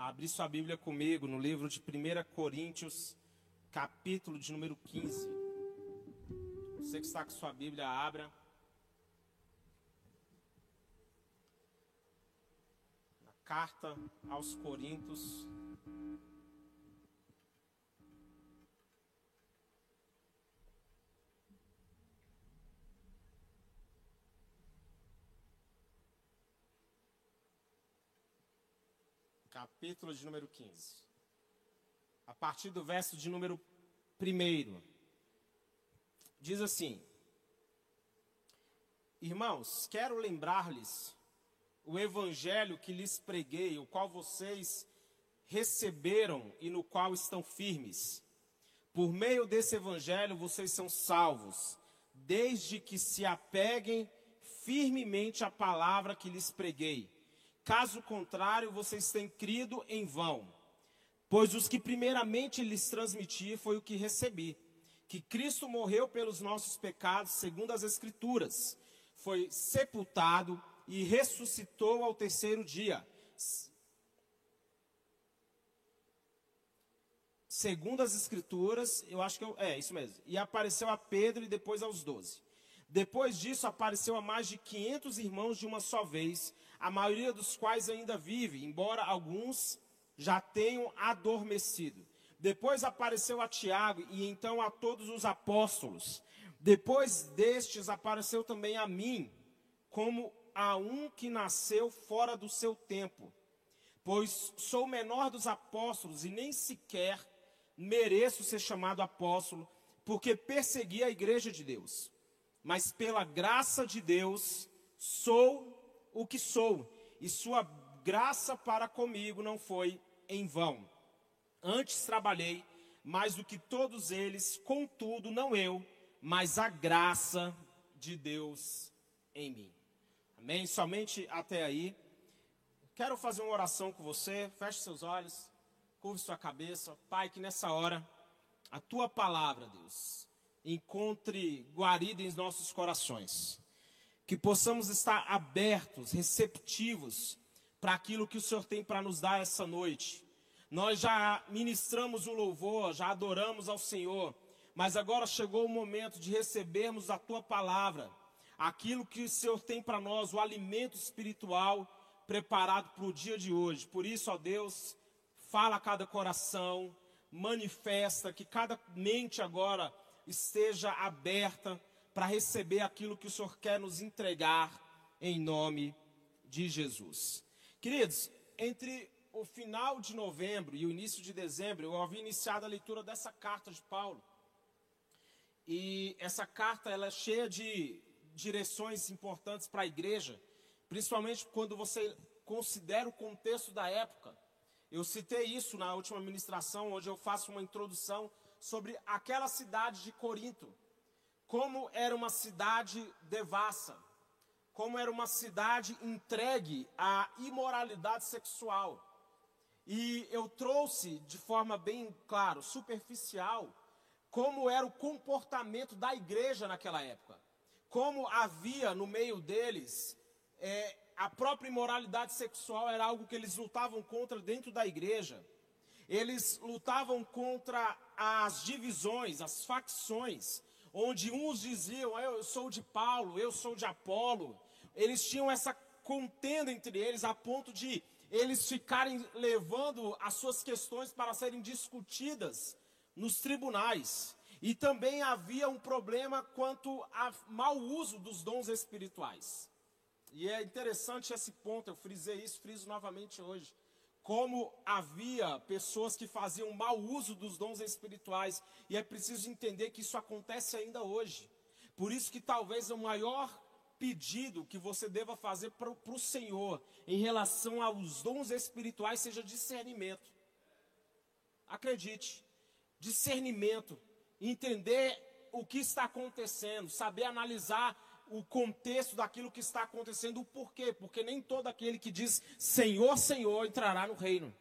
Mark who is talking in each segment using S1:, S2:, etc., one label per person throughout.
S1: a abrir sua Bíblia comigo no livro de 1 Coríntios, capítulo de número 15. Você que está com sua Bíblia, abra. Na carta aos Coríntios, capítulo de número 15. A partir do verso de número 1. Diz assim: Irmãos, quero lembrar-lhes o evangelho que lhes preguei, o qual vocês receberam e no qual estão firmes. Por meio desse evangelho vocês são salvos, desde que se apeguem firmemente à palavra que lhes preguei Caso contrário, vocês têm crido em vão. Pois os que primeiramente lhes transmiti foi o que recebi: que Cristo morreu pelos nossos pecados, segundo as Escrituras, foi sepultado e ressuscitou ao terceiro dia. Segundo as Escrituras, eu acho que eu, é isso mesmo. E apareceu a Pedro e depois aos doze. Depois disso, apareceu a mais de 500 irmãos de uma só vez, a maioria dos quais ainda vive, embora alguns já tenham adormecido. Depois apareceu a Tiago e então a todos os apóstolos. Depois destes apareceu também a mim, como a um que nasceu fora do seu tempo. Pois sou o menor dos apóstolos e nem sequer mereço ser chamado apóstolo, porque persegui a igreja de Deus mas pela graça de Deus sou o que sou, e sua graça para comigo não foi em vão. Antes trabalhei mais do que todos eles, contudo, não eu, mas a graça de Deus em mim. Amém? Somente até aí. Quero fazer uma oração com você. Feche seus olhos, curve sua cabeça. Pai, que nessa hora a tua palavra, Deus, encontre guarida em nossos corações. Que possamos estar abertos, receptivos para aquilo que o Senhor tem para nos dar essa noite. Nós já ministramos o louvor, já adoramos ao Senhor, mas agora chegou o momento de recebermos a tua palavra, aquilo que o Senhor tem para nós, o alimento espiritual preparado para o dia de hoje. Por isso, ó Deus, fala a cada coração, manifesta que cada mente agora esteja aberta para receber aquilo que o Senhor quer nos entregar em nome de Jesus. Queridos, entre o final de novembro e o início de dezembro, eu havia iniciado a leitura dessa carta de Paulo. E essa carta ela é cheia de direções importantes para a igreja, principalmente quando você considera o contexto da época. Eu citei isso na última ministração, onde eu faço uma introdução sobre aquela cidade de Corinto, como era uma cidade devassa, como era uma cidade entregue à imoralidade sexual. E eu trouxe de forma bem claro, superficial, como era o comportamento da igreja naquela época. Como havia no meio deles é, a própria imoralidade sexual era algo que eles lutavam contra dentro da igreja. Eles lutavam contra as divisões, as facções, onde uns diziam, eu sou de Paulo, eu sou de Apolo. Eles tinham essa contenda entre eles a ponto de eles ficarem levando as suas questões para serem discutidas nos tribunais. E também havia um problema quanto ao mau uso dos dons espirituais. E é interessante esse ponto, eu frisei isso, friso novamente hoje como havia pessoas que faziam mau uso dos dons espirituais, e é preciso entender que isso acontece ainda hoje. Por isso que talvez o maior pedido que você deva fazer para o Senhor em relação aos dons espirituais seja discernimento. Acredite, discernimento, entender o que está acontecendo, saber analisar o contexto daquilo que está acontecendo, o porquê, porque nem todo aquele que diz Senhor, Senhor entrará no reino.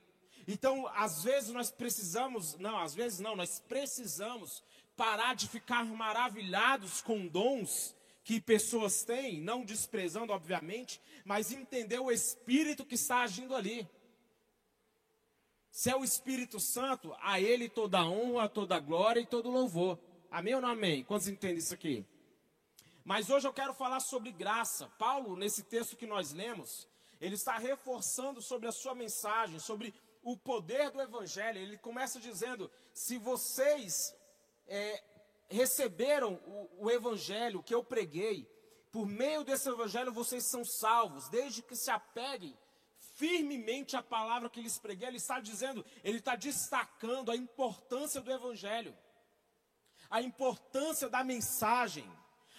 S1: Então, às vezes nós precisamos, não, às vezes não, nós precisamos parar de ficar maravilhados com dons que pessoas têm, não desprezando, obviamente, mas entender o espírito que está agindo ali. Se é o Espírito Santo, a Ele toda honra, toda glória e todo louvor. Amém ou não amém? Quantos entendem isso aqui? Mas hoje eu quero falar sobre graça. Paulo, nesse texto que nós lemos, ele está reforçando sobre a sua mensagem, sobre o poder do Evangelho. Ele começa dizendo: se vocês é, receberam o, o Evangelho que eu preguei, por meio desse Evangelho vocês são salvos, desde que se apeguem firmemente à palavra que lhes preguei. Ele está dizendo, ele está destacando a importância do Evangelho, a importância da mensagem,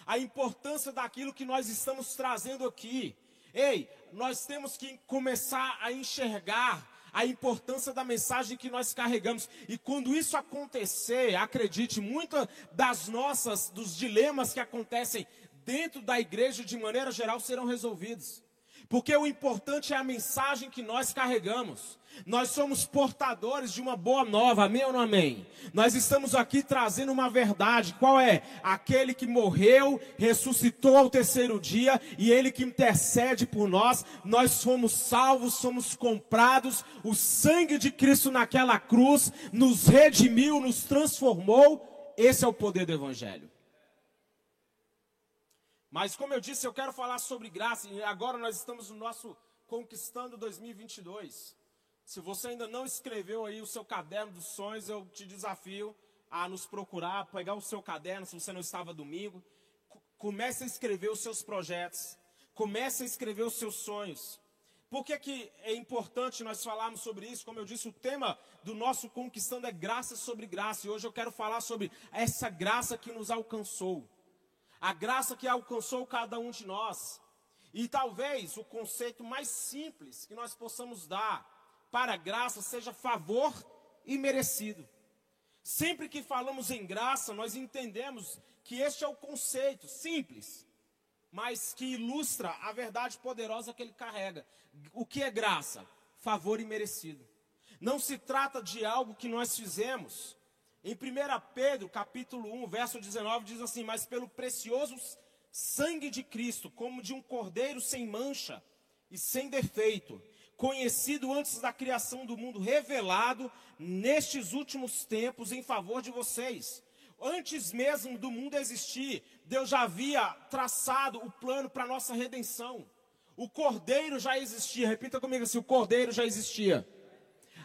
S1: a importância daquilo que nós estamos trazendo aqui. Ei, nós temos que começar a enxergar a importância da mensagem que nós carregamos. E quando isso acontecer, acredite, muitas das nossas, dos dilemas que acontecem dentro da igreja de maneira geral serão resolvidos. Porque o importante é a mensagem que nós carregamos. Nós somos portadores de uma boa nova, amém ou não amém? Nós estamos aqui trazendo uma verdade, qual é? Aquele que morreu, ressuscitou ao terceiro dia e ele que intercede por nós. Nós fomos salvos, somos comprados. O sangue de Cristo naquela cruz nos redimiu, nos transformou. Esse é o poder do Evangelho. Mas como eu disse, eu quero falar sobre graça e agora nós estamos no nosso Conquistando 2022. Se você ainda não escreveu aí o seu caderno dos sonhos, eu te desafio a nos procurar, pegar o seu caderno, se você não estava domingo. Comece a escrever os seus projetos. Comece a escrever os seus sonhos. Por que, que é importante nós falarmos sobre isso? Como eu disse, o tema do nosso Conquistando é graça sobre graça. E hoje eu quero falar sobre essa graça que nos alcançou a graça que alcançou cada um de nós. E talvez o conceito mais simples que nós possamos dar para a graça seja favor e merecido. Sempre que falamos em graça, nós entendemos que este é o conceito simples, mas que ilustra a verdade poderosa que ele carrega. O que é graça? Favor e merecido. Não se trata de algo que nós fizemos, em 1 Pedro, capítulo 1, verso 19, diz assim: Mas pelo precioso sangue de Cristo, como de um cordeiro sem mancha e sem defeito, conhecido antes da criação do mundo, revelado nestes últimos tempos em favor de vocês. Antes mesmo do mundo existir, Deus já havia traçado o plano para a nossa redenção. O cordeiro já existia, repita comigo assim: o cordeiro já existia.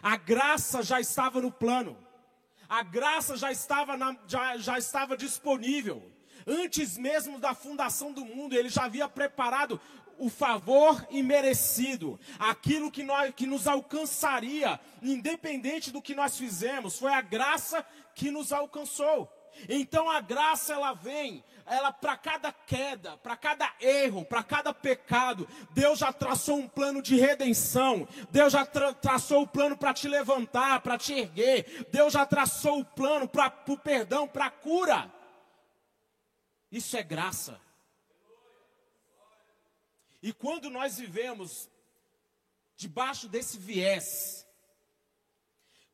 S1: A graça já estava no plano. A graça já estava, na, já, já estava disponível. Antes mesmo da fundação do mundo, ele já havia preparado o favor imerecido, aquilo que, nós, que nos alcançaria, independente do que nós fizemos, foi a graça que nos alcançou. Então a graça ela vem, ela para cada queda, para cada erro, para cada pecado, Deus já traçou um plano de redenção. Deus já tra traçou o plano para te levantar, para te erguer. Deus já traçou o plano para o perdão, para a cura. Isso é graça. E quando nós vivemos debaixo desse viés,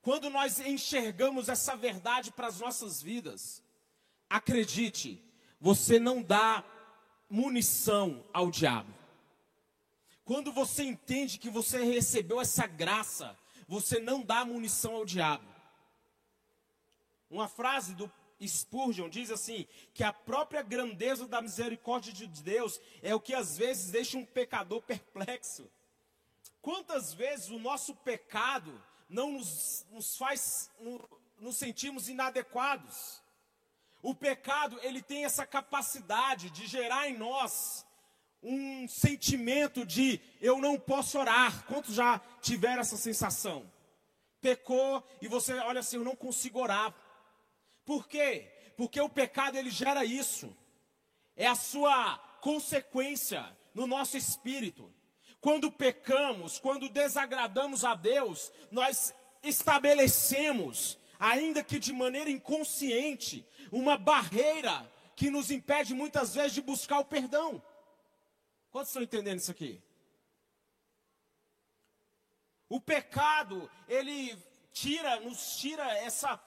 S1: quando nós enxergamos essa verdade para as nossas vidas, acredite, você não dá munição ao diabo. Quando você entende que você recebeu essa graça, você não dá munição ao diabo. Uma frase do Spurgeon diz assim: que a própria grandeza da misericórdia de Deus é o que às vezes deixa um pecador perplexo. Quantas vezes o nosso pecado não nos, nos faz no, nos sentirmos inadequados. O pecado, ele tem essa capacidade de gerar em nós um sentimento de eu não posso orar. Quantos já tiveram essa sensação? Pecou e você olha assim, eu não consigo orar. Por quê? Porque o pecado ele gera isso. É a sua consequência no nosso espírito. Quando pecamos, quando desagradamos a Deus, nós estabelecemos, ainda que de maneira inconsciente, uma barreira que nos impede muitas vezes de buscar o perdão. Quantos estão entendendo isso aqui? O pecado, ele tira, nos tira essa,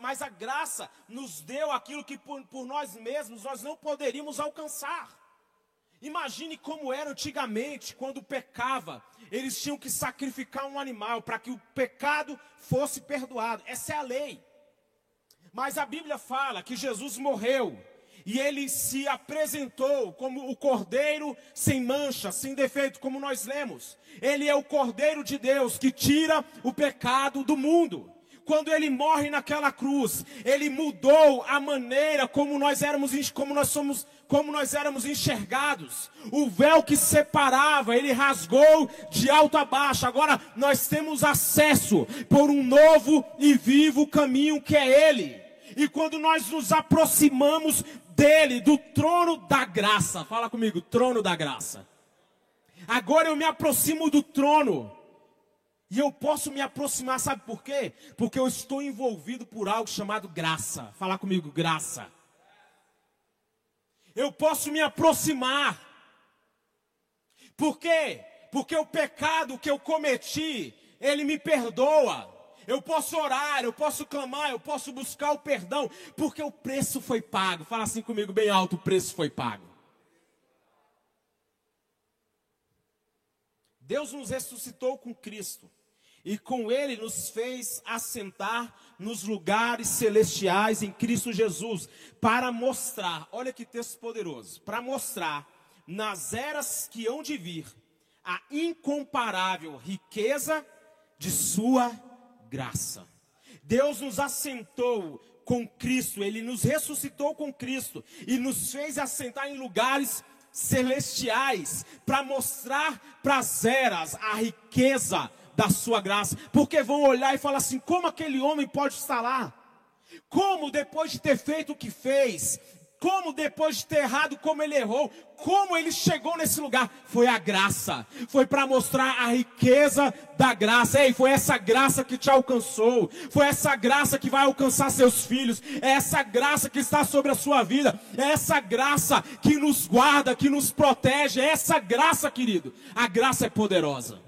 S1: mas a graça nos deu aquilo que por, por nós mesmos nós não poderíamos alcançar. Imagine como era antigamente, quando pecava, eles tinham que sacrificar um animal para que o pecado fosse perdoado. Essa é a lei. Mas a Bíblia fala que Jesus morreu e ele se apresentou como o cordeiro sem mancha, sem defeito, como nós lemos. Ele é o cordeiro de Deus que tira o pecado do mundo quando ele morre naquela cruz, ele mudou a maneira como nós éramos, como nós somos, como nós éramos enxergados. O véu que separava, ele rasgou de alto a baixo. Agora nós temos acesso por um novo e vivo caminho que é ele. E quando nós nos aproximamos dele, do trono da graça, fala comigo, trono da graça. Agora eu me aproximo do trono. E eu posso me aproximar, sabe por quê? Porque eu estou envolvido por algo chamado graça. Fala comigo, graça. Eu posso me aproximar. Por quê? Porque o pecado que eu cometi, ele me perdoa. Eu posso orar, eu posso clamar, eu posso buscar o perdão, porque o preço foi pago. Fala assim comigo bem alto, o preço foi pago. Deus nos ressuscitou com Cristo e com ele nos fez assentar nos lugares celestiais em Cristo Jesus, para mostrar, olha que texto poderoso, para mostrar nas eras que hão de vir a incomparável riqueza de sua graça. Deus nos assentou com Cristo, ele nos ressuscitou com Cristo e nos fez assentar em lugares celestiais para mostrar para as eras a riqueza da sua graça, porque vão olhar e falar assim: como aquele homem pode estar lá? Como depois de ter feito o que fez, como depois de ter errado, como ele errou, como ele chegou nesse lugar, foi a graça, foi para mostrar a riqueza da graça. Ei, foi essa graça que te alcançou, foi essa graça que vai alcançar seus filhos, é essa graça que está sobre a sua vida, é essa graça que nos guarda, que nos protege, é essa graça, querido. A graça é poderosa.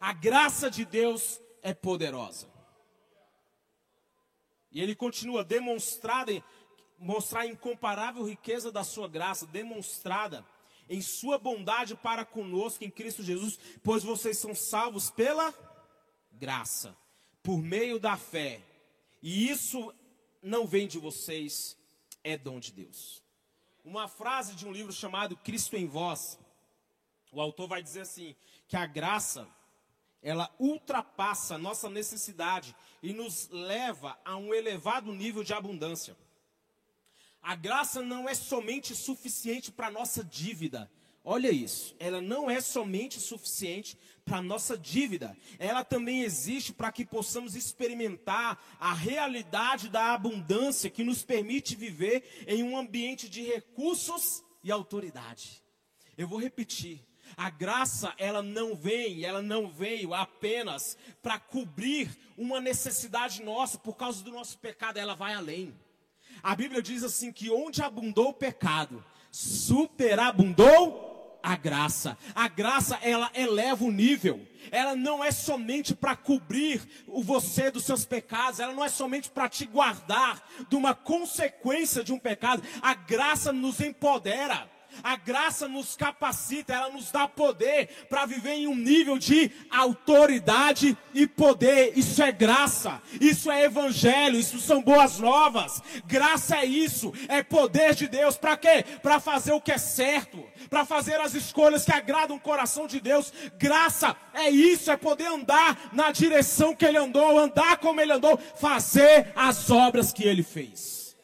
S1: A graça de Deus é poderosa. E ele continua demonstrada, mostrar a incomparável riqueza da sua graça, demonstrada em sua bondade para conosco em Cristo Jesus, pois vocês são salvos pela graça, por meio da fé. E isso não vem de vocês, é dom de Deus. Uma frase de um livro chamado Cristo em Vós, o autor vai dizer assim: que a graça ela ultrapassa nossa necessidade e nos leva a um elevado nível de abundância. A graça não é somente suficiente para nossa dívida. Olha isso, ela não é somente suficiente para nossa dívida. Ela também existe para que possamos experimentar a realidade da abundância que nos permite viver em um ambiente de recursos e autoridade. Eu vou repetir. A graça, ela não vem, ela não veio apenas para cobrir uma necessidade nossa por causa do nosso pecado, ela vai além. A Bíblia diz assim que onde abundou o pecado, superabundou a graça. A graça ela eleva o nível. Ela não é somente para cobrir o você dos seus pecados, ela não é somente para te guardar de uma consequência de um pecado. A graça nos empodera. A graça nos capacita, ela nos dá poder para viver em um nível de autoridade e poder. Isso é graça, isso é evangelho, isso são boas novas. Graça é isso, é poder de Deus. Para quê? Para fazer o que é certo, para fazer as escolhas que agradam o coração de Deus. Graça é isso, é poder andar na direção que ele andou, andar como ele andou, fazer as obras que ele fez.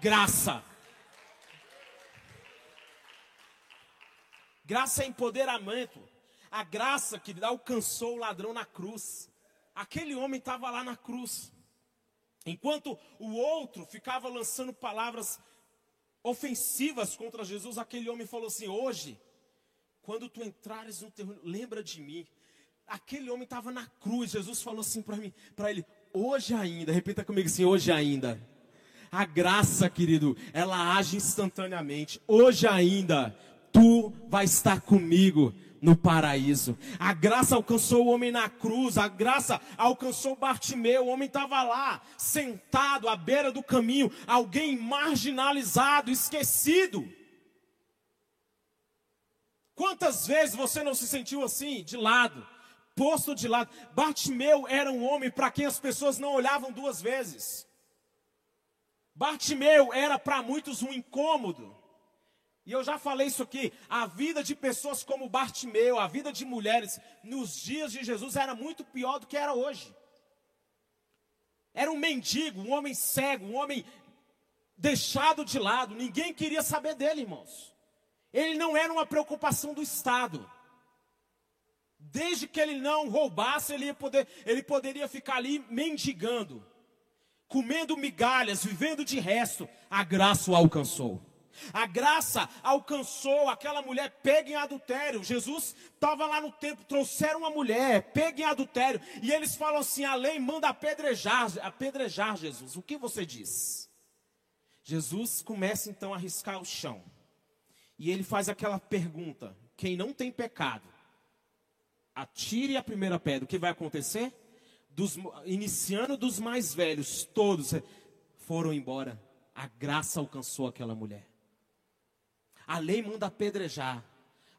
S1: Graça. Graça é empoderamento. A graça que alcançou o ladrão na cruz. Aquele homem estava lá na cruz. Enquanto o outro ficava lançando palavras ofensivas contra Jesus, aquele homem falou assim: Hoje, quando tu entrares no terreno, lembra de mim. Aquele homem estava na cruz. Jesus falou assim para mim, para ele: Hoje ainda, repita comigo assim: Hoje ainda. A graça, querido, ela age instantaneamente. Hoje ainda vai estar comigo no paraíso. A graça alcançou o homem na cruz, a graça alcançou Bartimeu, o homem estava lá, sentado à beira do caminho, alguém marginalizado, esquecido. Quantas vezes você não se sentiu assim, de lado, posto de lado? Bartimeu era um homem para quem as pessoas não olhavam duas vezes. Bartimeu era para muitos um incômodo. E eu já falei isso aqui, a vida de pessoas como Bartimeu, a vida de mulheres nos dias de Jesus era muito pior do que era hoje. Era um mendigo, um homem cego, um homem deixado de lado, ninguém queria saber dele, irmãos. Ele não era uma preocupação do Estado. Desde que ele não roubasse, ele, poder, ele poderia ficar ali mendigando, comendo migalhas, vivendo de resto. A graça o alcançou. A graça alcançou aquela mulher pega em adultério. Jesus estava lá no templo, trouxeram uma mulher pega em adultério. E eles falam assim: a lei manda apedrejar, apedrejar Jesus. O que você diz? Jesus começa então a riscar o chão. E ele faz aquela pergunta: quem não tem pecado, atire a primeira pedra. O que vai acontecer? Dos, iniciando dos mais velhos, todos foram embora. A graça alcançou aquela mulher. A lei manda apedrejar.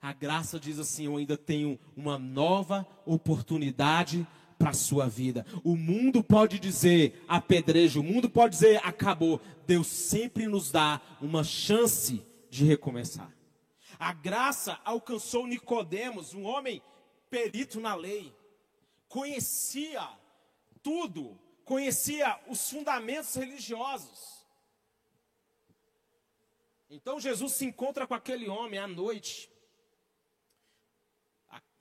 S1: A graça diz assim: eu ainda tenho uma nova oportunidade para a sua vida. O mundo pode dizer apedrejo, o mundo pode dizer acabou. Deus sempre nos dá uma chance de recomeçar. A graça alcançou Nicodemos, um homem perito na lei, conhecia tudo, conhecia os fundamentos religiosos. Então Jesus se encontra com aquele homem à noite.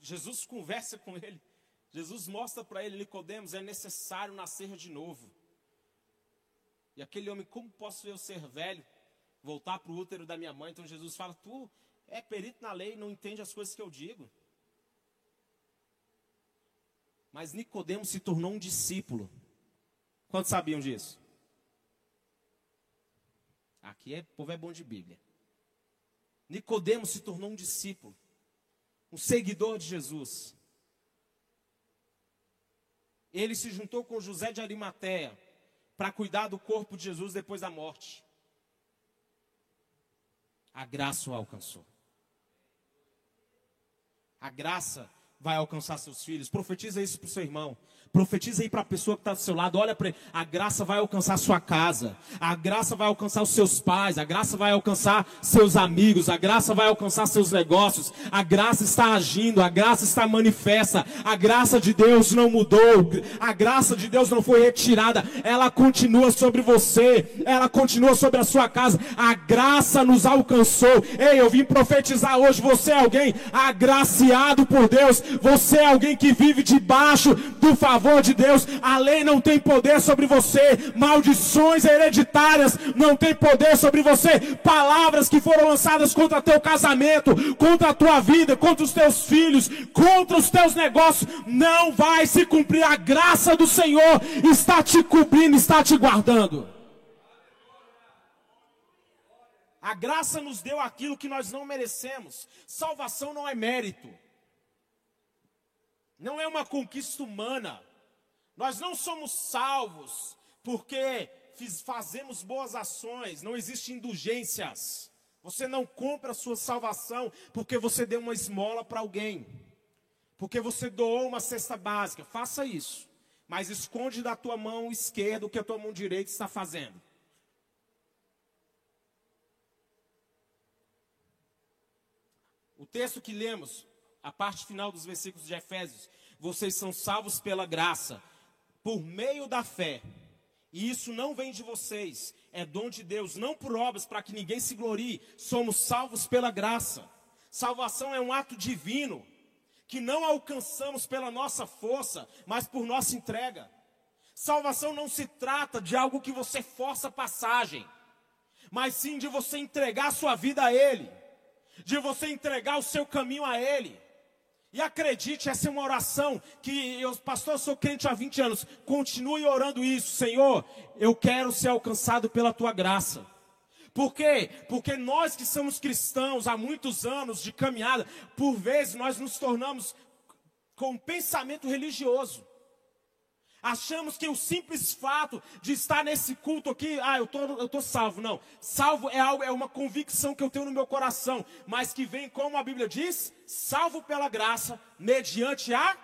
S1: Jesus conversa com ele. Jesus mostra para ele, Nicodemos, é necessário nascer de novo. E aquele homem, como posso eu ser velho? voltar para o útero da minha mãe. Então Jesus fala: Tu é perito na lei, não entende as coisas que eu digo. Mas Nicodemos se tornou um discípulo. Quantos sabiam disso? Aqui é, povo é bom de Bíblia. Nicodemos se tornou um discípulo, um seguidor de Jesus. Ele se juntou com José de Arimateia para cuidar do corpo de Jesus depois da morte a graça o alcançou. A graça vai alcançar seus filhos. Profetiza isso para o seu irmão. Profetiza aí para a pessoa que está do seu lado. Olha para ele. A graça vai alcançar sua casa. A graça vai alcançar os seus pais. A graça vai alcançar seus amigos. A graça vai alcançar seus negócios. A graça está agindo. A graça está manifesta. A graça de Deus não mudou. A graça de Deus não foi retirada. Ela continua sobre você. Ela continua sobre a sua casa. A graça nos alcançou. Ei, eu vim profetizar hoje. Você é alguém agraciado por Deus. Você é alguém que vive debaixo do favor favor de Deus, a lei não tem poder sobre você, maldições hereditárias não tem poder sobre você, palavras que foram lançadas contra teu casamento, contra a tua vida, contra os teus filhos, contra os teus negócios, não vai se cumprir. A graça do Senhor está te cobrindo, está te guardando. A graça nos deu aquilo que nós não merecemos. Salvação não é mérito. Não é uma conquista humana. Nós não somos salvos porque fazemos boas ações, não existem indulgências. Você não compra a sua salvação porque você deu uma esmola para alguém, porque você doou uma cesta básica. Faça isso, mas esconde da tua mão esquerda o que a tua mão direita está fazendo. O texto que lemos, a parte final dos versículos de Efésios, vocês são salvos pela graça por meio da fé. E isso não vem de vocês, é dom de Deus, não por obras para que ninguém se glorie. Somos salvos pela graça. Salvação é um ato divino que não alcançamos pela nossa força, mas por nossa entrega. Salvação não se trata de algo que você força passagem, mas sim de você entregar sua vida a Ele, de você entregar o seu caminho a Ele. E acredite, essa é uma oração que eu, pastor, eu sou crente há 20 anos. Continue orando isso, Senhor. Eu quero ser alcançado pela tua graça. Por quê? Porque nós que somos cristãos há muitos anos de caminhada, por vezes nós nos tornamos com um pensamento religioso. Achamos que o simples fato de estar nesse culto aqui, ah, eu tô, eu tô salvo. Não, salvo é algo, é uma convicção que eu tenho no meu coração, mas que vem, como a Bíblia diz, salvo pela graça, mediante a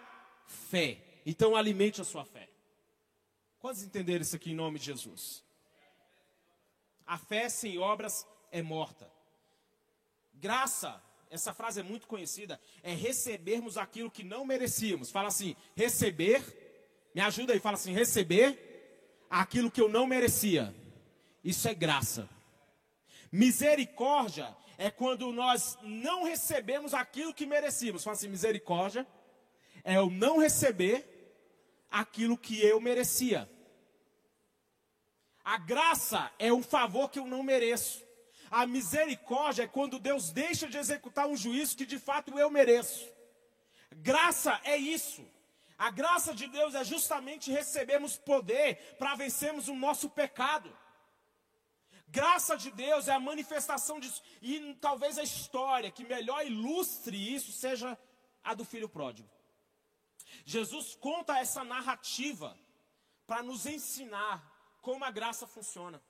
S1: fé. Então alimente a sua fé. Quantos entenderam isso aqui em nome de Jesus? A fé sem obras é morta. Graça, essa frase é muito conhecida, é recebermos aquilo que não merecíamos. Fala assim: receber, me ajuda aí, fala assim: receber aquilo que eu não merecia. Isso é graça. Misericórdia é quando nós não recebemos aquilo que merecíamos. Fala assim: misericórdia é eu não receber aquilo que eu merecia. A graça é um favor que eu não mereço. A misericórdia é quando Deus deixa de executar um juízo que de fato eu mereço. Graça é isso. A graça de Deus é justamente recebermos poder para vencermos o nosso pecado. Graça de Deus é a manifestação disso. E talvez a história que melhor ilustre isso seja a do filho pródigo. Jesus conta essa narrativa para nos ensinar como a graça funciona.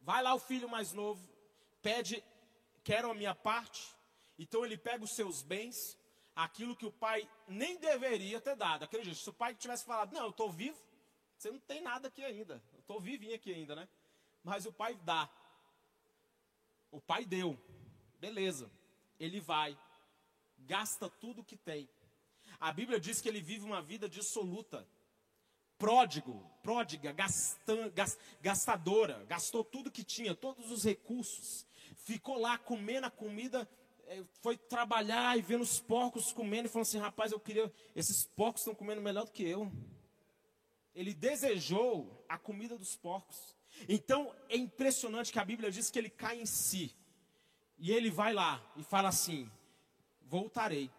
S1: Vai lá o filho mais novo, pede, quero a minha parte. Então ele pega os seus bens, aquilo que o pai nem deveria ter dado. Acredite, se o pai tivesse falado, não, eu estou vivo, você não tem nada aqui ainda. Eu estou vivinho aqui ainda, né? Mas o pai dá. O pai deu. Beleza. Ele vai. Gasta tudo que tem. A Bíblia diz que ele vive uma vida dissoluta pródigo, pródiga, gastan, gastadora, gastou tudo que tinha, todos os recursos, ficou lá comendo a comida, foi trabalhar e vendo os porcos comendo e falou assim: rapaz, eu queria, esses porcos estão comendo melhor do que eu. Ele desejou a comida dos porcos. Então é impressionante que a Bíblia diz que ele cai em si. E ele vai lá e fala assim: Voltarei.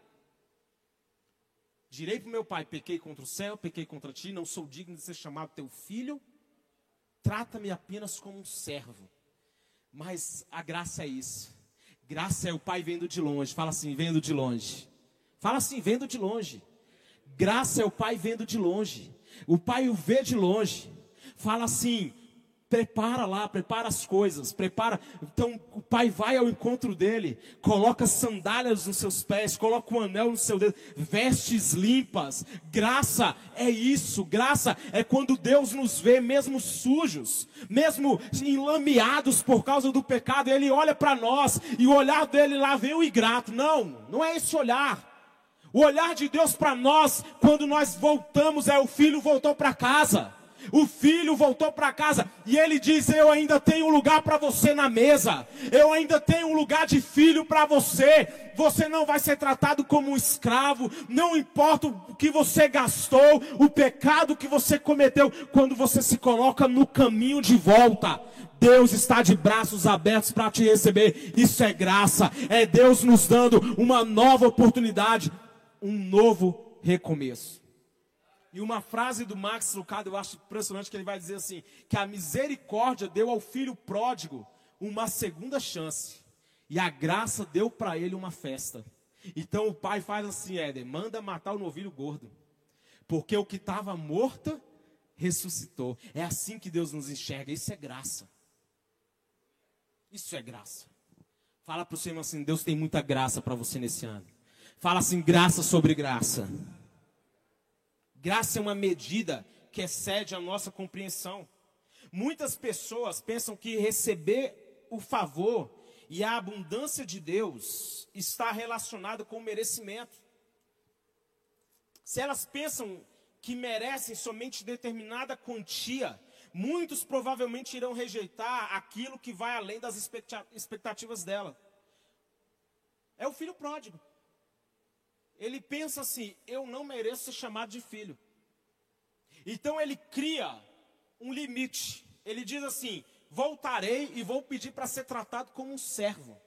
S1: Direi para o meu pai: pequei contra o céu, pequei contra ti, não sou digno de ser chamado teu filho. Trata-me apenas como um servo. Mas a graça é isso. Graça é o pai vendo de longe. Fala assim, vendo de longe. Fala assim, vendo de longe. Graça é o pai vendo de longe. O pai o vê de longe. Fala assim, prepara lá, prepara as coisas, prepara. Então o pai vai ao encontro dele, coloca sandálias nos seus pés, coloca um anel no seu dedo, vestes limpas. Graça é isso, graça é quando Deus nos vê mesmo sujos, mesmo enlameados por causa do pecado, ele olha para nós e o olhar dele lá vem o ingrato. Não, não é esse olhar. O olhar de Deus para nós, quando nós voltamos, é o filho voltou para casa. O filho voltou para casa e ele diz: Eu ainda tenho lugar para você na mesa. Eu ainda tenho um lugar de filho para você. Você não vai ser tratado como um escravo. Não importa o que você gastou, o pecado que você cometeu, quando você se coloca no caminho de volta. Deus está de braços abertos para te receber. Isso é graça. É Deus nos dando uma nova oportunidade, um novo recomeço. E uma frase do Max Lucado eu acho impressionante que ele vai dizer assim: que a misericórdia deu ao filho pródigo uma segunda chance, e a graça deu para ele uma festa. Então o pai faz assim: Éder, manda matar o novilho gordo, porque o que estava morto ressuscitou. É assim que Deus nos enxerga, isso é graça. Isso é graça. Fala para o Senhor assim: Deus tem muita graça para você nesse ano. Fala assim: graça sobre graça. Graça é uma medida que excede a nossa compreensão. Muitas pessoas pensam que receber o favor e a abundância de Deus está relacionado com o merecimento. Se elas pensam que merecem somente determinada quantia, muitos provavelmente irão rejeitar aquilo que vai além das expectativas dela. É o filho pródigo ele pensa assim: eu não mereço ser chamado de filho. Então ele cria um limite. Ele diz assim: voltarei e vou pedir para ser tratado como um servo.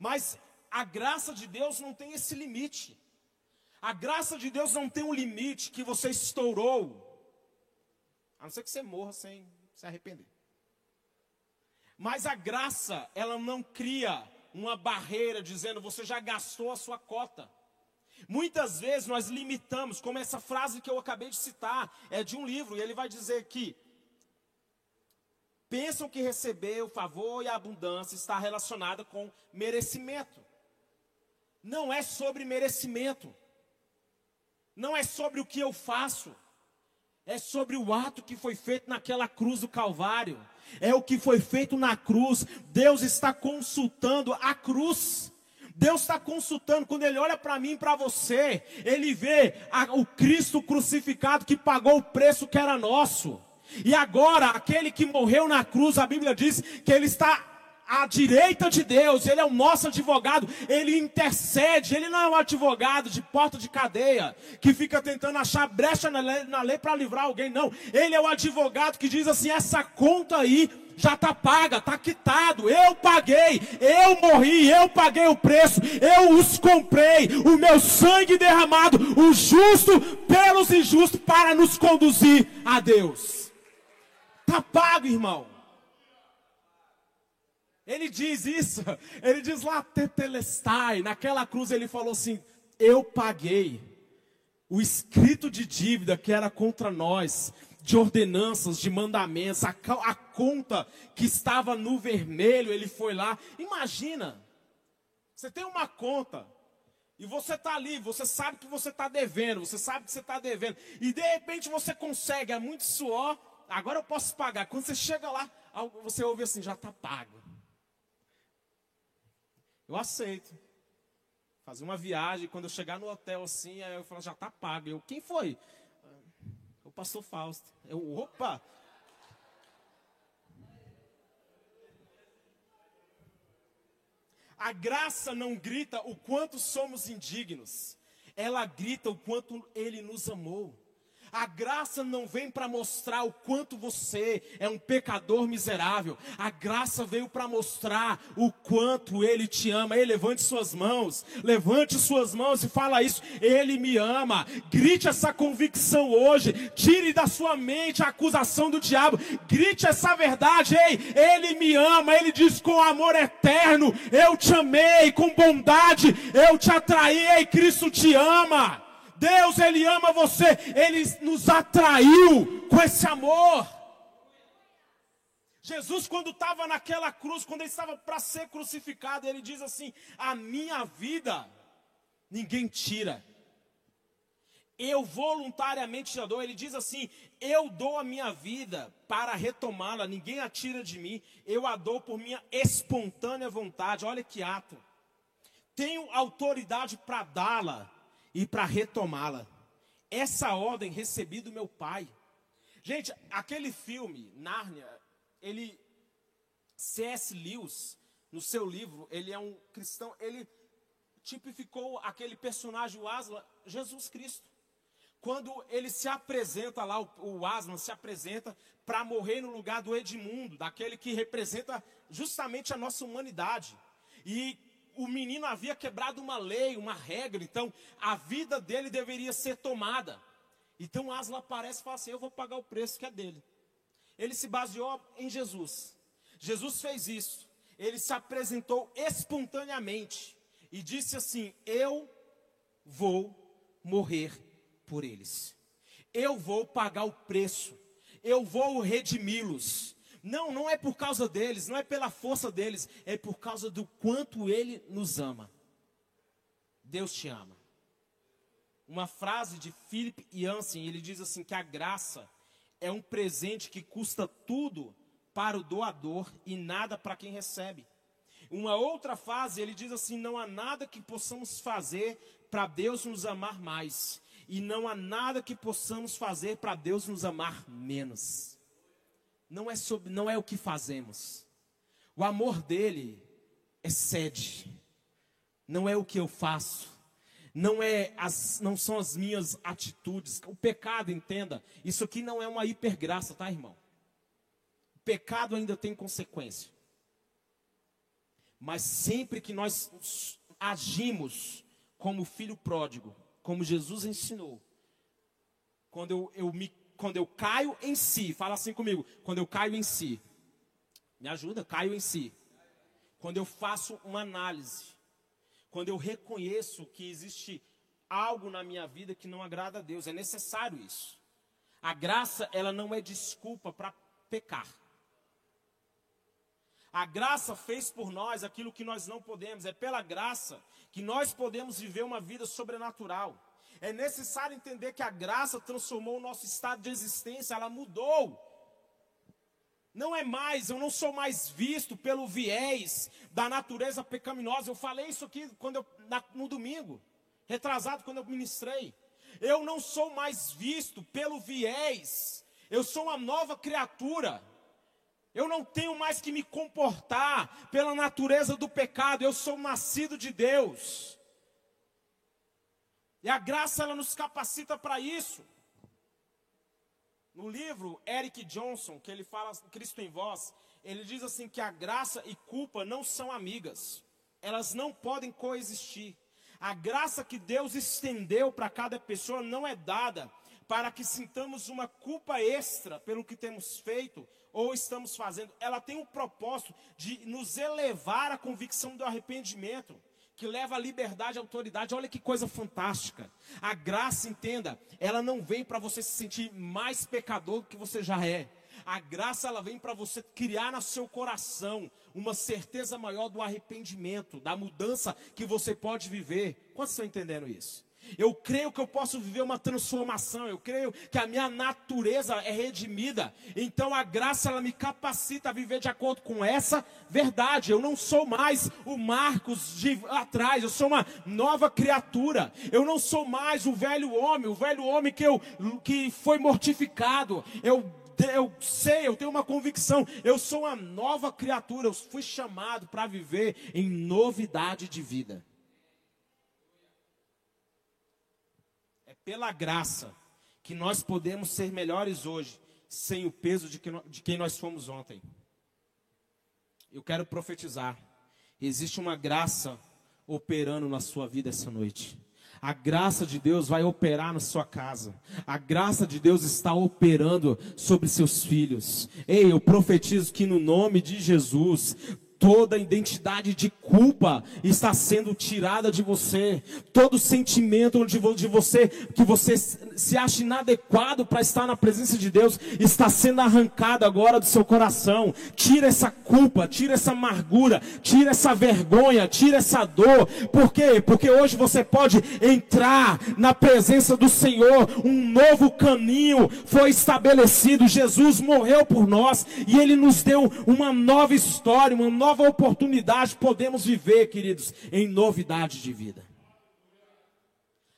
S1: Mas a graça de Deus não tem esse limite. A graça de Deus não tem um limite que você estourou. A não ser que você morra sem se arrepender. Mas a graça, ela não cria uma barreira dizendo você já gastou a sua cota. Muitas vezes nós limitamos, como essa frase que eu acabei de citar, é de um livro, e ele vai dizer que pensam que receber o favor e a abundância está relacionada com merecimento. Não é sobre merecimento. Não é sobre o que eu faço. É sobre o ato que foi feito naquela cruz do Calvário. É o que foi feito na cruz. Deus está consultando a cruz. Deus está consultando, quando Ele olha para mim e para você, Ele vê a, o Cristo crucificado que pagou o preço que era nosso. E agora, aquele que morreu na cruz, a Bíblia diz que Ele está à direita de Deus, Ele é o nosso advogado, Ele intercede, Ele não é um advogado de porta de cadeia, que fica tentando achar brecha na lei, lei para livrar alguém, não. Ele é o advogado que diz assim: essa conta aí já está paga, está quitado, eu paguei, eu morri, eu paguei o preço, eu os comprei, o meu sangue derramado, o justo pelos injustos, para nos conduzir a Deus. Está pago, irmão. Ele diz isso, ele diz lá, Tetelestai, naquela cruz ele falou assim: Eu paguei o escrito de dívida que era contra nós, de ordenanças, de mandamentos, a, a conta que estava no vermelho, ele foi lá. Imagina, você tem uma conta, e você está ali, você sabe que você está devendo, você sabe que você está devendo, e de repente você consegue, é muito suor, agora eu posso pagar. Quando você chega lá, você ouve assim, já está pago. Eu aceito. Fazer uma viagem, quando eu chegar no hotel assim, aí eu falo, já está pago. Eu, quem foi? O pastor Fausto. Eu, opa! A graça não grita o quanto somos indignos, ela grita o quanto ele nos amou. A graça não vem para mostrar o quanto você é um pecador miserável. A graça veio para mostrar o quanto Ele te ama. Ei, levante suas mãos, levante suas mãos e fala isso. Ele me ama. Grite essa convicção hoje. Tire da sua mente a acusação do diabo. Grite essa verdade. Ei, Ele me ama. Ele diz com amor eterno: Eu te amei, com bondade eu te atraí. Ei, Cristo te ama. Deus, Ele ama você, Ele nos atraiu com esse amor. Jesus, quando estava naquela cruz, quando ele estava para ser crucificado, ele diz assim: A minha vida ninguém tira. Eu voluntariamente te dou. Ele diz assim: Eu dou a minha vida para retomá-la, ninguém a tira de mim. Eu a dou por minha espontânea vontade. Olha que ato. Tenho autoridade para dá-la e para retomá-la. Essa ordem recebi do meu pai. Gente, aquele filme, Nárnia, ele. C.S. Lewis, no seu livro, ele é um cristão, ele tipificou aquele personagem, o Aslan, Jesus Cristo. Quando ele se apresenta lá, o, Aslan se apresenta para morrer no lugar do Edmundo, daquele que representa justamente a nossa humanidade. E o menino havia quebrado uma lei, uma regra, então a vida dele deveria ser tomada. Então Asla aparece e fala assim: Eu vou pagar o preço que é dele. Ele se baseou em Jesus. Jesus fez isso. Ele se apresentou espontaneamente e disse assim: Eu vou morrer por eles. Eu vou pagar o preço. Eu vou redimi-los. Não, não é por causa deles, não é pela força deles, é por causa do quanto ele nos ama. Deus te ama. Uma frase de Philip Yancey, ele diz assim que a graça é um presente que custa tudo para o doador e nada para quem recebe. Uma outra frase, ele diz assim: não há nada que possamos fazer para Deus nos amar mais, e não há nada que possamos fazer para Deus nos amar menos não é, sobre, não é o que fazemos. O amor dele excede. Não é o que eu faço. Não, é as, não são as minhas atitudes. O pecado, entenda, isso aqui não é uma hipergraça, tá, irmão? O pecado ainda tem consequência. Mas sempre que nós agimos como filho pródigo, como Jesus ensinou, quando eu, eu me quando eu caio em si, fala assim comigo, quando eu caio em si. Me ajuda, caio em si. Quando eu faço uma análise, quando eu reconheço que existe algo na minha vida que não agrada a Deus. É necessário isso. A graça, ela não é desculpa para pecar. A graça fez por nós aquilo que nós não podemos. É pela graça que nós podemos viver uma vida sobrenatural. É necessário entender que a graça transformou o nosso estado de existência, ela mudou. Não é mais, eu não sou mais visto pelo viés da natureza pecaminosa. Eu falei isso aqui quando eu, na, no domingo, retrasado quando eu ministrei. Eu não sou mais visto pelo viés. Eu sou uma nova criatura. Eu não tenho mais que me comportar pela natureza do pecado. Eu sou nascido de Deus. E a graça ela nos capacita para isso. No livro Eric Johnson, que ele fala Cristo em Vós, ele diz assim que a graça e culpa não são amigas. Elas não podem coexistir. A graça que Deus estendeu para cada pessoa não é dada para que sintamos uma culpa extra pelo que temos feito ou estamos fazendo. Ela tem o propósito de nos elevar à convicção do arrependimento que leva à liberdade e autoridade. Olha que coisa fantástica. A graça, entenda, ela não vem para você se sentir mais pecador do que você já é. A graça ela vem para você criar no seu coração uma certeza maior do arrependimento, da mudança que você pode viver. Quantos estão entendendo isso? Eu creio que eu posso viver uma transformação. Eu creio que a minha natureza é redimida. Então a graça ela me capacita a viver de acordo com essa verdade. Eu não sou mais o Marcos de atrás. Eu sou uma nova criatura. Eu não sou mais o velho homem, o velho homem que eu que foi mortificado. Eu eu sei, eu tenho uma convicção, eu sou uma nova criatura, eu fui chamado para viver em novidade de vida. Pela graça, que nós podemos ser melhores hoje, sem o peso de, que, de quem nós fomos ontem. Eu quero profetizar: existe uma graça operando na sua vida essa noite. A graça de Deus vai operar na sua casa. A graça de Deus está operando sobre seus filhos. Ei, eu profetizo que no nome de Jesus, Toda identidade de culpa está sendo tirada de você. Todo sentimento de você que você se acha inadequado para estar na presença de Deus está sendo arrancado agora do seu coração. Tira essa culpa, tira essa amargura, tira essa vergonha, tira essa dor. Por quê? Porque hoje você pode entrar na presença do Senhor. Um novo caminho foi estabelecido. Jesus morreu por nós e ele nos deu uma nova história, uma nova nova oportunidade podemos viver, queridos, em novidade de vida.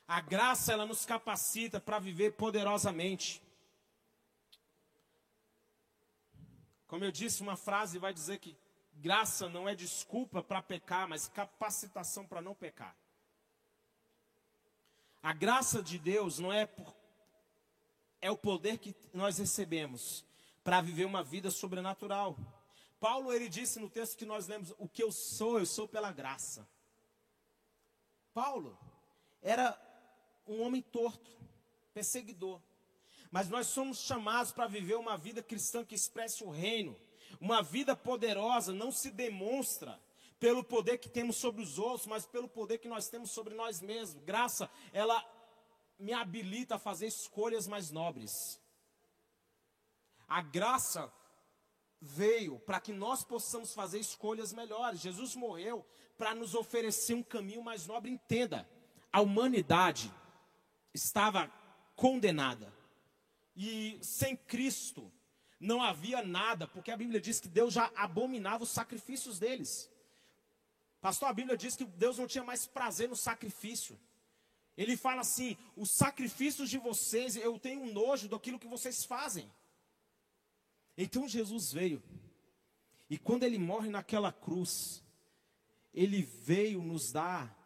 S1: A graça ela nos capacita para viver poderosamente. Como eu disse, uma frase vai dizer que graça não é desculpa para pecar, mas capacitação para não pecar. A graça de Deus não é por, é o poder que nós recebemos para viver uma vida sobrenatural. Paulo ele disse no texto que nós lemos: O que eu sou, eu sou pela graça. Paulo era um homem torto, perseguidor. Mas nós somos chamados para viver uma vida cristã que expresse o reino. Uma vida poderosa não se demonstra pelo poder que temos sobre os outros, mas pelo poder que nós temos sobre nós mesmos. Graça, ela me habilita a fazer escolhas mais nobres. A graça veio para que nós possamos fazer escolhas melhores. Jesus morreu para nos oferecer um caminho mais nobre. Entenda, a humanidade estava condenada. E sem Cristo não havia nada, porque a Bíblia diz que Deus já abominava os sacrifícios deles. Pastor, a Bíblia diz que Deus não tinha mais prazer no sacrifício. Ele fala assim: os sacrifícios de vocês, eu tenho nojo daquilo que vocês fazem. Então Jesus veio. E quando ele morre naquela cruz, ele veio nos dar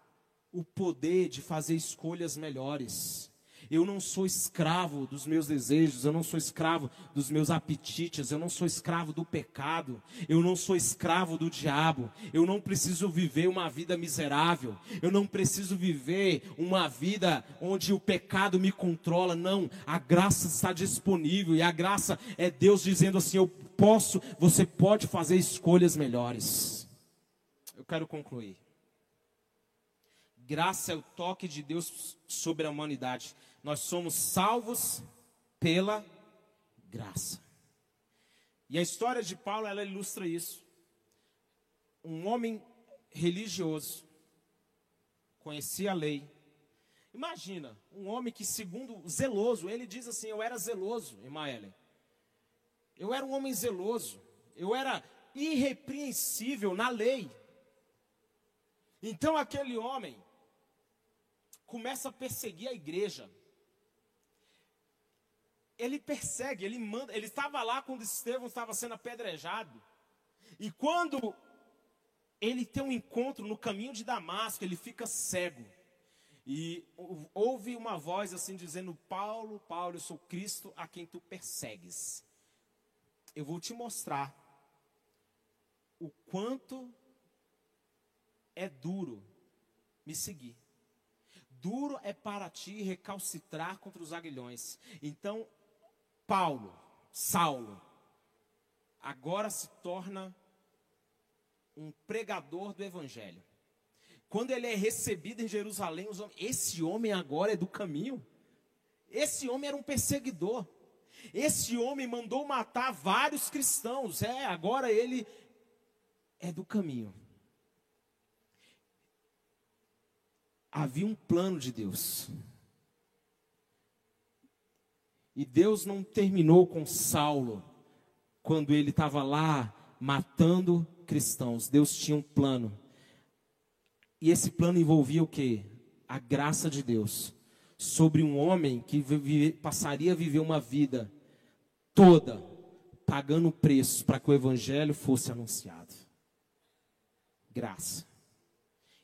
S1: o poder de fazer escolhas melhores. Eu não sou escravo dos meus desejos, eu não sou escravo dos meus apetites, eu não sou escravo do pecado, eu não sou escravo do diabo, eu não preciso viver uma vida miserável, eu não preciso viver uma vida onde o pecado me controla, não, a graça está disponível e a graça é Deus dizendo assim: eu posso, você pode fazer escolhas melhores. Eu quero concluir. Graça é o toque de Deus sobre a humanidade. Nós somos salvos pela graça. E a história de Paulo, ela ilustra isso. Um homem religioso, conhecia a lei. Imagina, um homem que, segundo zeloso, ele diz assim: Eu era zeloso, Emaele. Eu era um homem zeloso. Eu era irrepreensível na lei. Então aquele homem começa a perseguir a igreja. Ele persegue, ele manda, ele estava lá quando Estevão estava sendo apedrejado. E quando ele tem um encontro no caminho de Damasco, ele fica cego. E ouve uma voz assim dizendo: Paulo, Paulo, eu sou Cristo a quem tu persegues. Eu vou te mostrar o quanto é duro me seguir. Duro é para ti recalcitrar contra os aguilhões. Então, Paulo, Saulo, agora se torna um pregador do evangelho. Quando ele é recebido em Jerusalém, homens, esse homem agora é do caminho. Esse homem era um perseguidor. Esse homem mandou matar vários cristãos. É, agora ele é do caminho. Havia um plano de Deus. E Deus não terminou com Saulo quando ele estava lá matando cristãos. Deus tinha um plano. E esse plano envolvia o que? A graça de Deus sobre um homem que vive, passaria a viver uma vida toda pagando preço para que o evangelho fosse anunciado. Graça.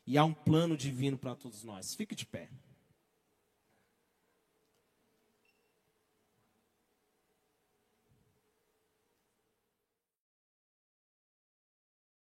S1: E há um plano divino para todos nós. Fique de pé.